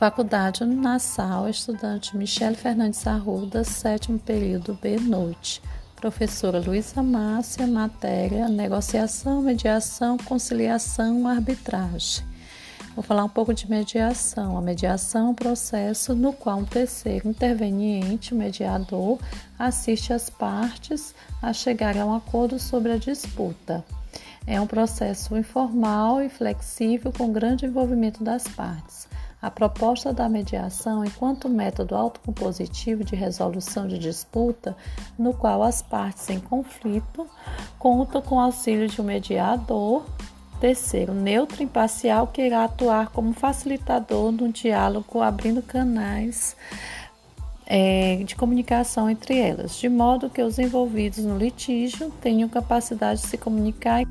Faculdade Unassal, estudante Michele Fernandes Arruda, sétimo período B, noite. Professora Luísa Márcia, matéria Negociação, Mediação, Conciliação, Arbitragem. Vou falar um pouco de mediação. A mediação é um processo no qual um terceiro interveniente, mediador, assiste as partes a chegar a um acordo sobre a disputa. É um processo informal e flexível com grande envolvimento das partes. A proposta da mediação, enquanto método autocompositivo de resolução de disputa, no qual as partes em conflito contam com o auxílio de um mediador, terceiro, neutro imparcial, que irá atuar como facilitador no diálogo, abrindo canais é, de comunicação entre elas, de modo que os envolvidos no litígio tenham capacidade de se comunicar.